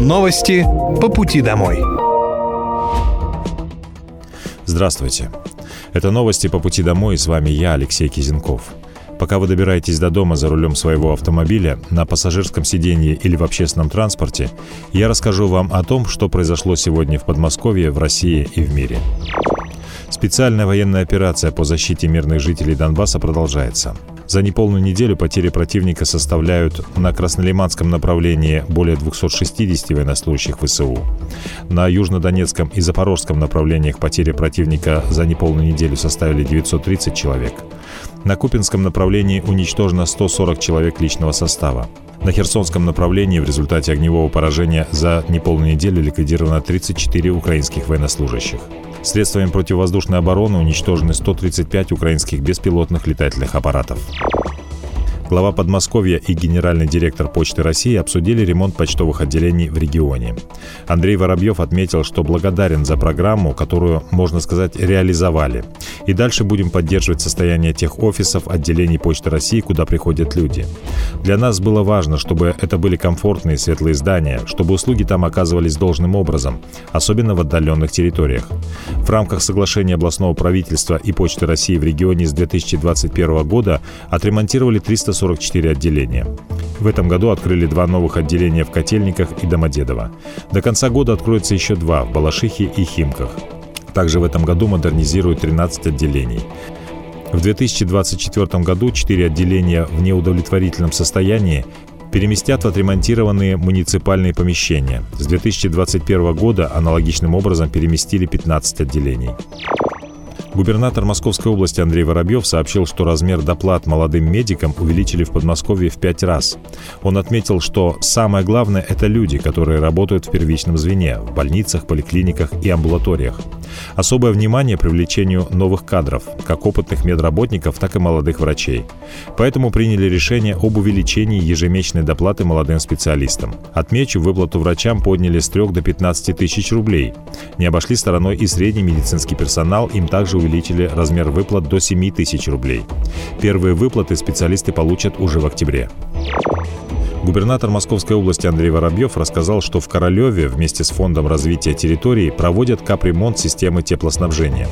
Новости по пути домой. Здравствуйте. Это новости по пути домой, с вами я, Алексей Кизенков. Пока вы добираетесь до дома за рулем своего автомобиля, на пассажирском сиденье или в общественном транспорте, я расскажу вам о том, что произошло сегодня в Подмосковье, в России и в мире. Специальная военная операция по защите мирных жителей Донбасса продолжается. За неполную неделю потери противника составляют на Краснолиманском направлении более 260 военнослужащих ВСУ. На Южнодонецком и Запорожском направлениях потери противника за неполную неделю составили 930 человек. На Купинском направлении уничтожено 140 человек личного состава. На Херсонском направлении в результате огневого поражения за неполную неделю ликвидировано 34 украинских военнослужащих. Средствами противовоздушной обороны уничтожены 135 украинских беспилотных летательных аппаратов. Глава Подмосковья и генеральный директор Почты России обсудили ремонт почтовых отделений в регионе. Андрей Воробьев отметил, что благодарен за программу, которую, можно сказать, реализовали. И дальше будем поддерживать состояние тех офисов, отделений Почты России, куда приходят люди. Для нас было важно, чтобы это были комфортные светлые здания, чтобы услуги там оказывались должным образом, особенно в отдаленных территориях. В рамках соглашения областного правительства и Почты России в регионе с 2021 года отремонтировали 340 44 отделения. В этом году открыли два новых отделения в Котельниках и Домодедово. До конца года откроется еще два в Балашихе и Химках. Также в этом году модернизируют 13 отделений. В 2024 году 4 отделения в неудовлетворительном состоянии переместят в отремонтированные муниципальные помещения. С 2021 года аналогичным образом переместили 15 отделений. Губернатор Московской области Андрей Воробьев сообщил, что размер доплат молодым медикам увеличили в Подмосковье в пять раз. Он отметил, что самое главное – это люди, которые работают в первичном звене, в больницах, поликлиниках и амбулаториях. Особое внимание привлечению новых кадров, как опытных медработников, так и молодых врачей. Поэтому приняли решение об увеличении ежемесячной доплаты молодым специалистам. Отмечу, выплату врачам подняли с 3 до 15 тысяч рублей. Не обошли стороной и средний медицинский персонал, им также увеличили размер выплат до 7 тысяч рублей. Первые выплаты специалисты получат уже в октябре. Губернатор Московской области Андрей Воробьев рассказал, что в Королеве вместе с Фондом развития территории проводят капремонт системы теплоснабжения.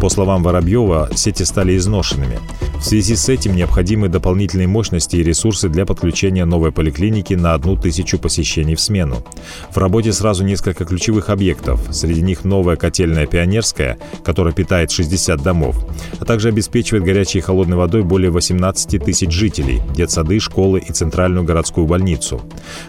По словам Воробьева, сети стали изношенными. В связи с этим необходимы дополнительные мощности и ресурсы для подключения новой поликлиники на одну тысячу посещений в смену. В работе сразу несколько ключевых объектов. Среди них новая котельная «Пионерская», которая питает 60 домов, а также обеспечивает горячей и холодной водой более 18 тысяч жителей, детсады, школы и центральную городскую больницу.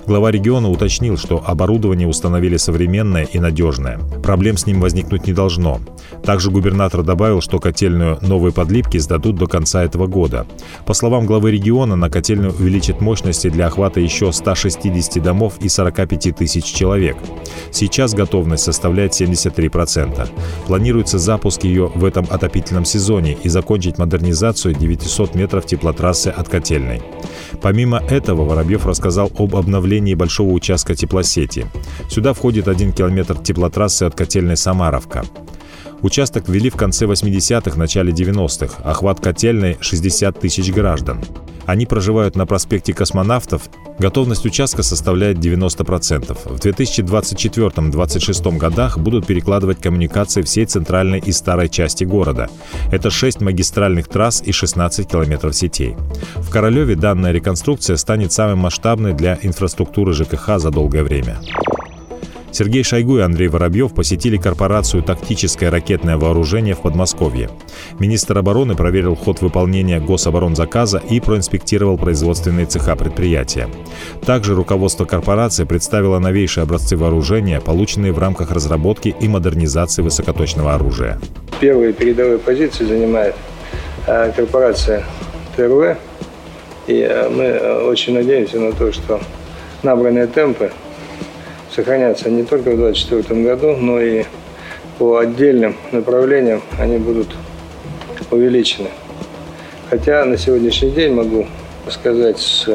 Глава региона уточнил, что оборудование установили современное и надежное. Проблем с ним возникнуть не должно. Также губернатор добавил, что котельную «Новые подлипки» сдадут до конца этого года. По словам главы региона, на котельную увеличат мощности для охвата еще 160 домов и 45 тысяч человек. Сейчас готовность составляет 73%. Планируется запуск ее в этом отопительном сезоне и закончить модернизацию 900 метров теплотрассы от котельной. Помимо этого, Воробьев рассказал об обновлении большого участка теплосети. Сюда входит один километр теплотрассы от котельной «Самаровка». Участок ввели в конце 80-х, начале 90-х. Охват котельной – 60 тысяч граждан. Они проживают на проспекте Космонавтов. Готовность участка составляет 90%. В 2024-2026 годах будут перекладывать коммуникации всей центральной и старой части города. Это 6 магистральных трасс и 16 километров сетей. В Королеве данная реконструкция станет самой масштабной для инфраструктуры ЖКХ за долгое время. Сергей Шойгу и Андрей Воробьев посетили корпорацию «Тактическое ракетное вооружение» в Подмосковье. Министр обороны проверил ход выполнения гособоронзаказа и проинспектировал производственные цеха предприятия. Также руководство корпорации представило новейшие образцы вооружения, полученные в рамках разработки и модернизации высокоточного оружия. Первые передовые позиции занимает э, корпорация ТРВ. И э, мы э, очень надеемся на то, что набранные темпы сохранятся не только в 2024 году, но и по отдельным направлениям они будут увеличены. Хотя на сегодняшний день могу сказать с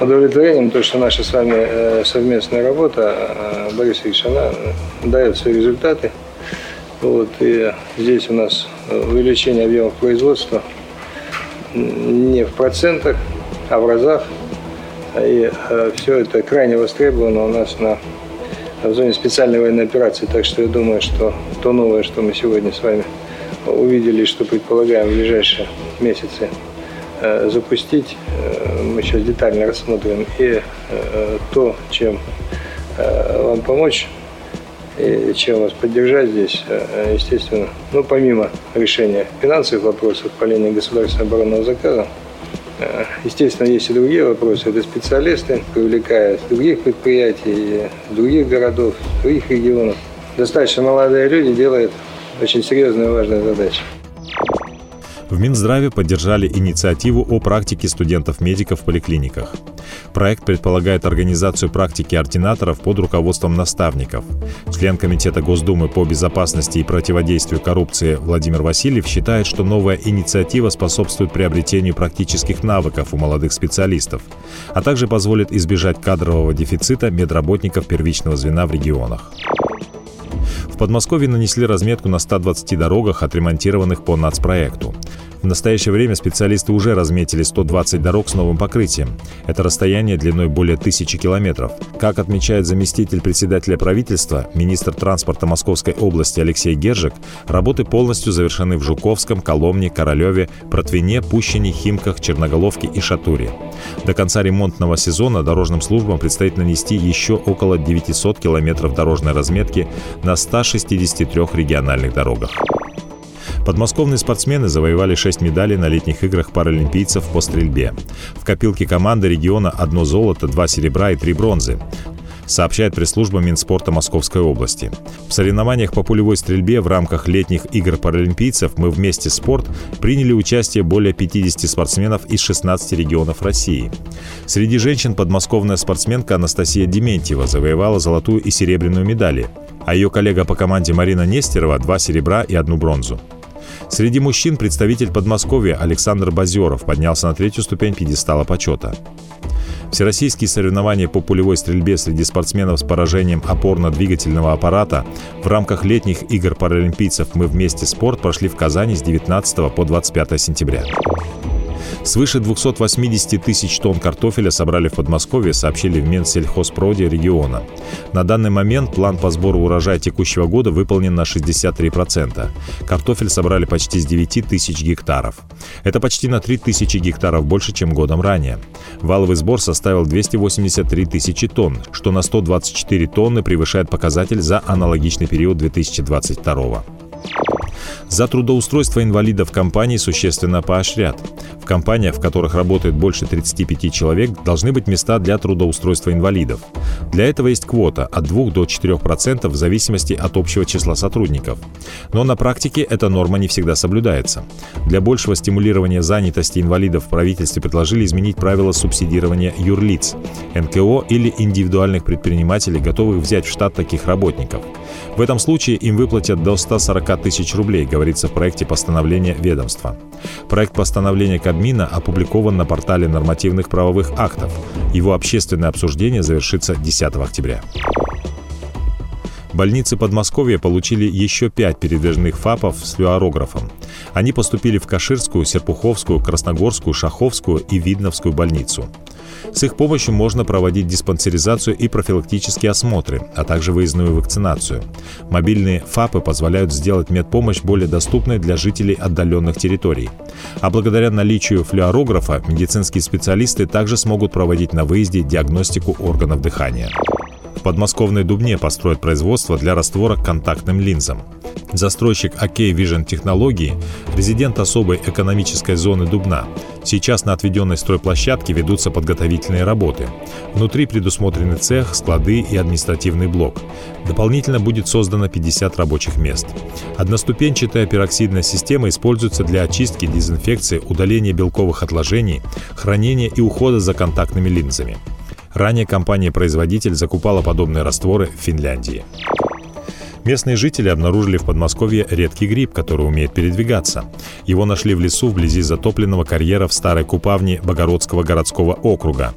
удовлетворением то, что наша с вами э, совместная работа, э, Борис Ильич, она дает свои результаты. Вот, и здесь у нас увеличение объемов производства не в процентах, а в разах И все это крайне востребовано у нас на в зоне специальной военной операции. Так что я думаю, что то новое, что мы сегодня с вами увидели, что предполагаем в ближайшие месяцы э, запустить, э, мы сейчас детально рассмотрим. И э, то, чем вам помочь, и чем вас поддержать здесь, естественно, ну, помимо решения финансовых вопросов по линии государственного оборонного заказа, Естественно, есть и другие вопросы. Это специалисты привлекают других предприятий, других городов, других регионов. Достаточно молодые люди делают очень серьезную и важную задачу. В Минздраве поддержали инициативу о практике студентов-медиков в поликлиниках. Проект предполагает организацию практики ординаторов под руководством наставников. Член Комитета Госдумы по безопасности и противодействию коррупции Владимир Васильев считает, что новая инициатива способствует приобретению практических навыков у молодых специалистов, а также позволит избежать кадрового дефицита медработников первичного звена в регионах. В Подмосковье нанесли разметку на 120 дорогах, отремонтированных по нацпроекту. В настоящее время специалисты уже разметили 120 дорог с новым покрытием. Это расстояние длиной более тысячи километров. Как отмечает заместитель председателя правительства, министр транспорта Московской области Алексей Гержик, работы полностью завершены в Жуковском, Коломне, Королеве, Протвине, Пущине, Химках, Черноголовке и Шатуре. До конца ремонтного сезона дорожным службам предстоит нанести еще около 900 километров дорожной разметки на 163 региональных дорогах. Подмосковные спортсмены завоевали 6 медалей на летних играх паралимпийцев по стрельбе. В копилке команды региона одно золото, два серебра и три бронзы сообщает пресс-служба Минспорта Московской области. В соревнованиях по пулевой стрельбе в рамках летних игр паралимпийцев «Мы вместе спорт» приняли участие более 50 спортсменов из 16 регионов России. Среди женщин подмосковная спортсменка Анастасия Дементьева завоевала золотую и серебряную медали, а ее коллега по команде Марина Нестерова – два серебра и одну бронзу. Среди мужчин представитель Подмосковья Александр Базеров поднялся на третью ступень пьедестала почета. Всероссийские соревнования по пулевой стрельбе среди спортсменов с поражением опорно-двигательного аппарата в рамках летних игр паралимпийцев «Мы вместе спорт» прошли в Казани с 19 по 25 сентября. Свыше 280 тысяч тонн картофеля собрали в Подмосковье, сообщили в Минсельхозпроде региона. На данный момент план по сбору урожая текущего года выполнен на 63%. Картофель собрали почти с 9 тысяч гектаров. Это почти на 3 тысячи гектаров больше, чем годом ранее. Валовый сбор составил 283 тысячи тонн, что на 124 тонны превышает показатель за аналогичный период 2022 года. За трудоустройство инвалидов компании существенно поощрят. В компаниях, в которых работает больше 35 человек, должны быть места для трудоустройства инвалидов. Для этого есть квота от 2 до 4% в зависимости от общего числа сотрудников. Но на практике эта норма не всегда соблюдается. Для большего стимулирования занятости инвалидов в правительстве предложили изменить правила субсидирования юрлиц, НКО или индивидуальных предпринимателей, готовых взять в штат таких работников. В этом случае им выплатят до 140 тысяч рублей, говорится в проекте постановления ведомства. Проект постановления Кабмина опубликован на портале нормативных правовых актов. Его общественное обсуждение завершится 10 октября. Больницы Подмосковья получили еще пять передвижных ФАПов с флюорографом. Они поступили в Каширскую, Серпуховскую, Красногорскую, Шаховскую и Видновскую больницу. С их помощью можно проводить диспансеризацию и профилактические осмотры, а также выездную вакцинацию. Мобильные ФАПы позволяют сделать медпомощь более доступной для жителей отдаленных территорий. А благодаря наличию флюорографа медицинские специалисты также смогут проводить на выезде диагностику органов дыхания. В подмосковной Дубне построят производство для раствора к контактным линзам. Застройщик OK Vision Технологии – резидент особой экономической зоны Дубна. Сейчас на отведенной стройплощадке ведутся подготовительные работы. Внутри предусмотрены цех, склады и административный блок. Дополнительно будет создано 50 рабочих мест. Одноступенчатая пероксидная система используется для очистки, дезинфекции, удаления белковых отложений, хранения и ухода за контактными линзами. Ранее компания-производитель закупала подобные растворы в Финляндии. Местные жители обнаружили в Подмосковье редкий гриб, который умеет передвигаться. Его нашли в лесу вблизи затопленного карьера в Старой Купавне Богородского городского округа.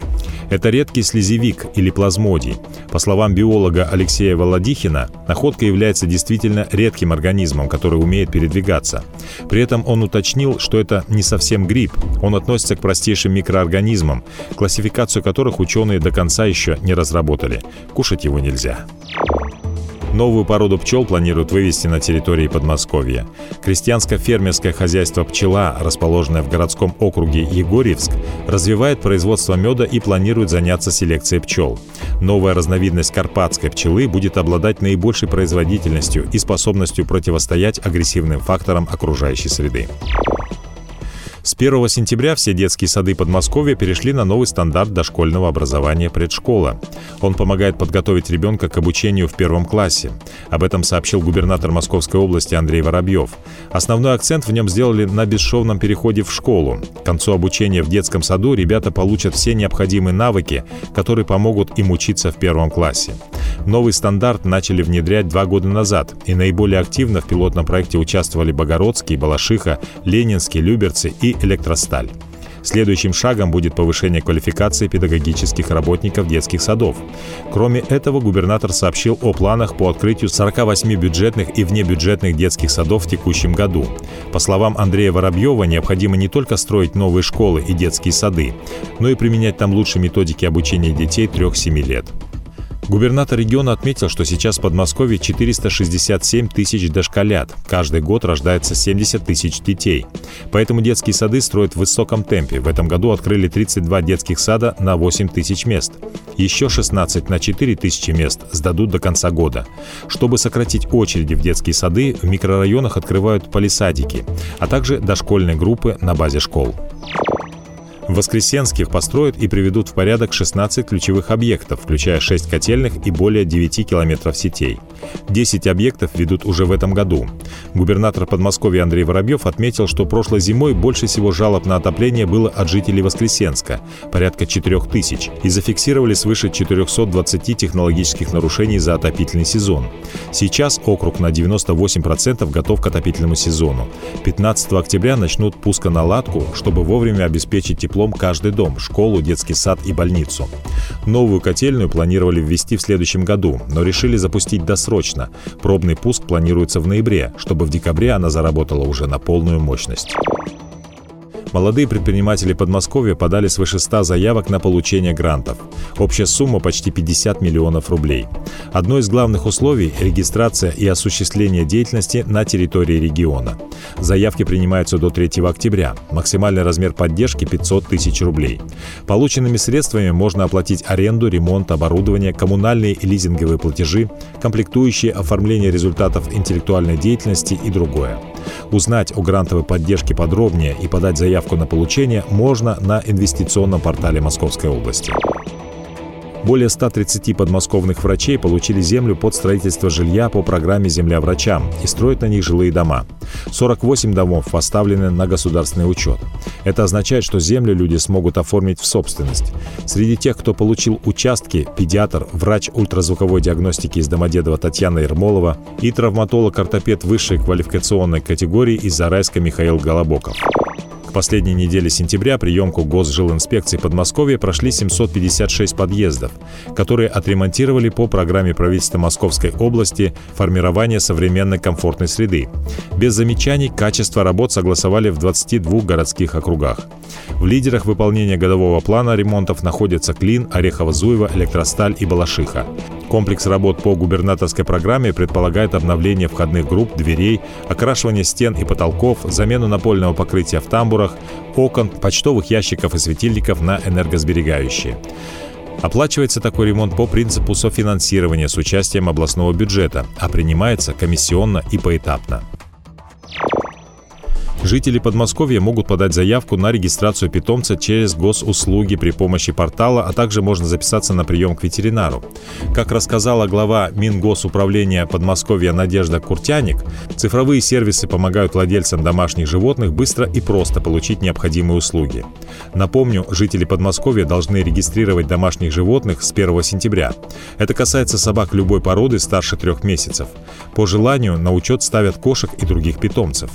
Это редкий слезевик или плазмодий. По словам биолога Алексея Володихина, находка является действительно редким организмом, который умеет передвигаться. При этом он уточнил, что это не совсем гриб. Он относится к простейшим микроорганизмам, классификацию которых ученые до конца еще не разработали. Кушать его нельзя. Новую породу пчел планируют вывести на территории Подмосковья. Крестьянско-фермерское хозяйство «Пчела», расположенное в городском округе Егорьевск, развивает производство меда и планирует заняться селекцией пчел. Новая разновидность карпатской пчелы будет обладать наибольшей производительностью и способностью противостоять агрессивным факторам окружающей среды. С 1 сентября все детские сады Подмосковья перешли на новый стандарт дошкольного образования предшкола. Он помогает подготовить ребенка к обучению в первом классе. Об этом сообщил губернатор Московской области Андрей Воробьев. Основной акцент в нем сделали на бесшовном переходе в школу. К концу обучения в детском саду ребята получат все необходимые навыки, которые помогут им учиться в первом классе. Новый стандарт начали внедрять два года назад, и наиболее активно в пилотном проекте участвовали Богородский, Балашиха, Ленинский, Люберцы и электросталь. Следующим шагом будет повышение квалификации педагогических работников детских садов. Кроме этого, губернатор сообщил о планах по открытию 48 бюджетных и внебюджетных детских садов в текущем году. По словам Андрея Воробьева, необходимо не только строить новые школы и детские сады, но и применять там лучшие методики обучения детей 3-7 лет. Губернатор региона отметил, что сейчас в Подмосковье 467 тысяч дошколят. Каждый год рождается 70 тысяч детей. Поэтому детские сады строят в высоком темпе. В этом году открыли 32 детских сада на 8 тысяч мест. Еще 16 на 4 тысячи мест сдадут до конца года. Чтобы сократить очереди в детские сады, в микрорайонах открывают полисадики, а также дошкольные группы на базе школ. В Воскресенских построят и приведут в порядок 16 ключевых объектов, включая 6 котельных и более 9 километров сетей. 10 объектов ведут уже в этом году. Губернатор Подмосковья Андрей Воробьев отметил, что прошлой зимой больше всего жалоб на отопление было от жителей Воскресенска – порядка 4 тысяч, и зафиксировали свыше 420 технологических нарушений за отопительный сезон. Сейчас округ на 98% готов к отопительному сезону. 15 октября начнут пусконаладку, чтобы вовремя обеспечить тепло теплом каждый дом, школу, детский сад и больницу. Новую котельную планировали ввести в следующем году, но решили запустить досрочно. Пробный пуск планируется в ноябре, чтобы в декабре она заработала уже на полную мощность. Молодые предприниматели Подмосковья подали свыше 100 заявок на получение грантов. Общая сумма почти 50 миллионов рублей. Одно из главных условий – регистрация и осуществление деятельности на территории региона. Заявки принимаются до 3 октября. Максимальный размер поддержки – 500 тысяч рублей. Полученными средствами можно оплатить аренду, ремонт, оборудование, коммунальные и лизинговые платежи, комплектующие оформление результатов интеллектуальной деятельности и другое. Узнать о грантовой поддержке подробнее и подать заявку на получение можно на инвестиционном портале Московской области. Более 130 подмосковных врачей получили землю под строительство жилья по программе «Земля врачам» и строят на них жилые дома. 48 домов поставлены на государственный учет. Это означает, что землю люди смогут оформить в собственность. Среди тех, кто получил участки, педиатр, врач ультразвуковой диагностики из Домодедова Татьяна Ермолова и травматолог-ортопед высшей квалификационной категории из Зарайска Михаил Голобоков последней неделе сентября приемку Госжилинспекции Подмосковья прошли 756 подъездов, которые отремонтировали по программе правительства Московской области формирование современной комфортной среды. Без замечаний качество работ согласовали в 22 городских округах. В лидерах выполнения годового плана ремонтов находятся Клин, Орехово-Зуево, Электросталь и Балашиха. Комплекс работ по губернаторской программе предполагает обновление входных групп, дверей, окрашивание стен и потолков, замену напольного покрытия в тамбурах, окон, почтовых ящиков и светильников на энергосберегающие. Оплачивается такой ремонт по принципу софинансирования с участием областного бюджета, а принимается комиссионно и поэтапно. Жители Подмосковья могут подать заявку на регистрацию питомца через госуслуги при помощи портала, а также можно записаться на прием к ветеринару. Как рассказала глава Мингосуправления Подмосковья Надежда Куртяник, цифровые сервисы помогают владельцам домашних животных быстро и просто получить необходимые услуги. Напомню, жители Подмосковья должны регистрировать домашних животных с 1 сентября. Это касается собак любой породы старше трех месяцев. По желанию на учет ставят кошек и других питомцев.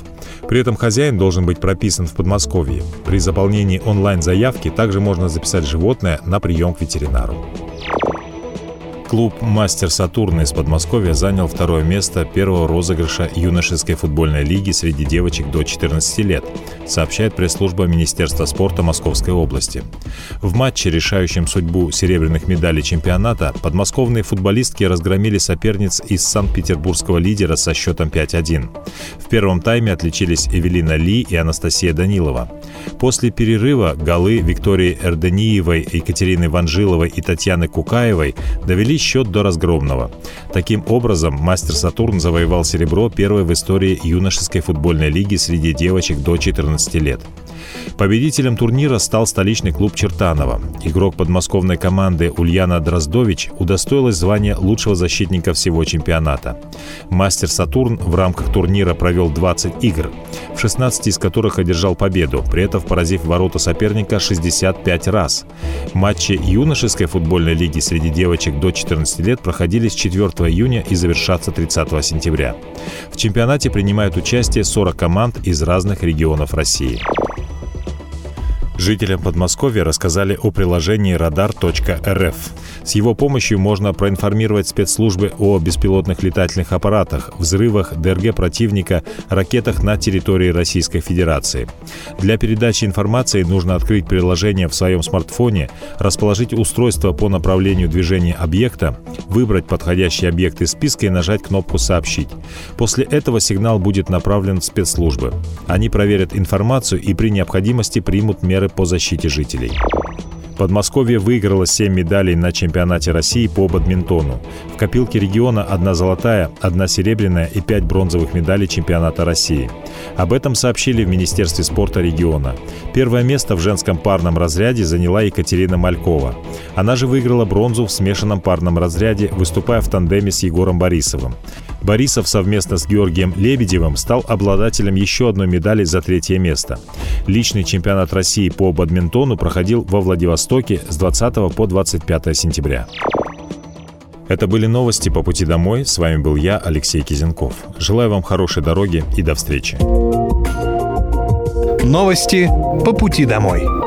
При этом хозяин хозяин должен быть прописан в Подмосковье. При заполнении онлайн-заявки также можно записать животное на прием к ветеринару. Клуб «Мастер Сатурн» из Подмосковья занял второе место первого розыгрыша юношеской футбольной лиги среди девочек до 14 лет, сообщает пресс-служба Министерства спорта Московской области. В матче, решающем судьбу серебряных медалей чемпионата, подмосковные футболистки разгромили соперниц из Санкт-Петербургского лидера со счетом 5-1. В первом тайме отличились Эвелина Ли и Анастасия Данилова. После перерыва голы Виктории Эрдениевой, Екатерины Ванжиловой и Татьяны Кукаевой довели счет до разгромного. Таким образом, мастер Сатурн завоевал серебро первой в истории юношеской футбольной лиги среди девочек до 14 лет. Победителем турнира стал столичный клуб Чертанова. Игрок подмосковной команды Ульяна Дроздович удостоилась звания лучшего защитника всего чемпионата. Мастер Сатурн в рамках турнира провел 20 игр, в 16 из которых одержал победу, при этом поразив ворота соперника 65 раз. Матчи юношеской футбольной лиги среди девочек до 14 лет проходили с 4 июня и завершатся 30 сентября. В чемпионате принимают участие 40 команд из разных регионов России. Жителям Подмосковья рассказали о приложении radar.rf. С его помощью можно проинформировать спецслужбы о беспилотных летательных аппаратах, взрывах ДРГ противника, ракетах на территории Российской Федерации. Для передачи информации нужно открыть приложение в своем смартфоне, расположить устройство по направлению движения объекта, выбрать подходящий объект из списка и нажать кнопку «Сообщить». После этого сигнал будет направлен в спецслужбы. Они проверят информацию и при необходимости примут меры по защите жителей. Подмосковье выиграло 7 медалей на чемпионате России по бадминтону. В копилке региона одна золотая, одна серебряная и 5 бронзовых медалей чемпионата России. Об этом сообщили в Министерстве спорта региона. Первое место в женском парном разряде заняла Екатерина Малькова. Она же выиграла бронзу в смешанном парном разряде, выступая в тандеме с Егором Борисовым. Борисов совместно с Георгием Лебедевым стал обладателем еще одной медали за третье место. Личный чемпионат России по бадминтону проходил во Владивостоке с 20 по 25 сентября. Это были новости по пути домой. С вами был я, Алексей Кизенков. Желаю вам хорошей дороги и до встречи. Новости по пути домой.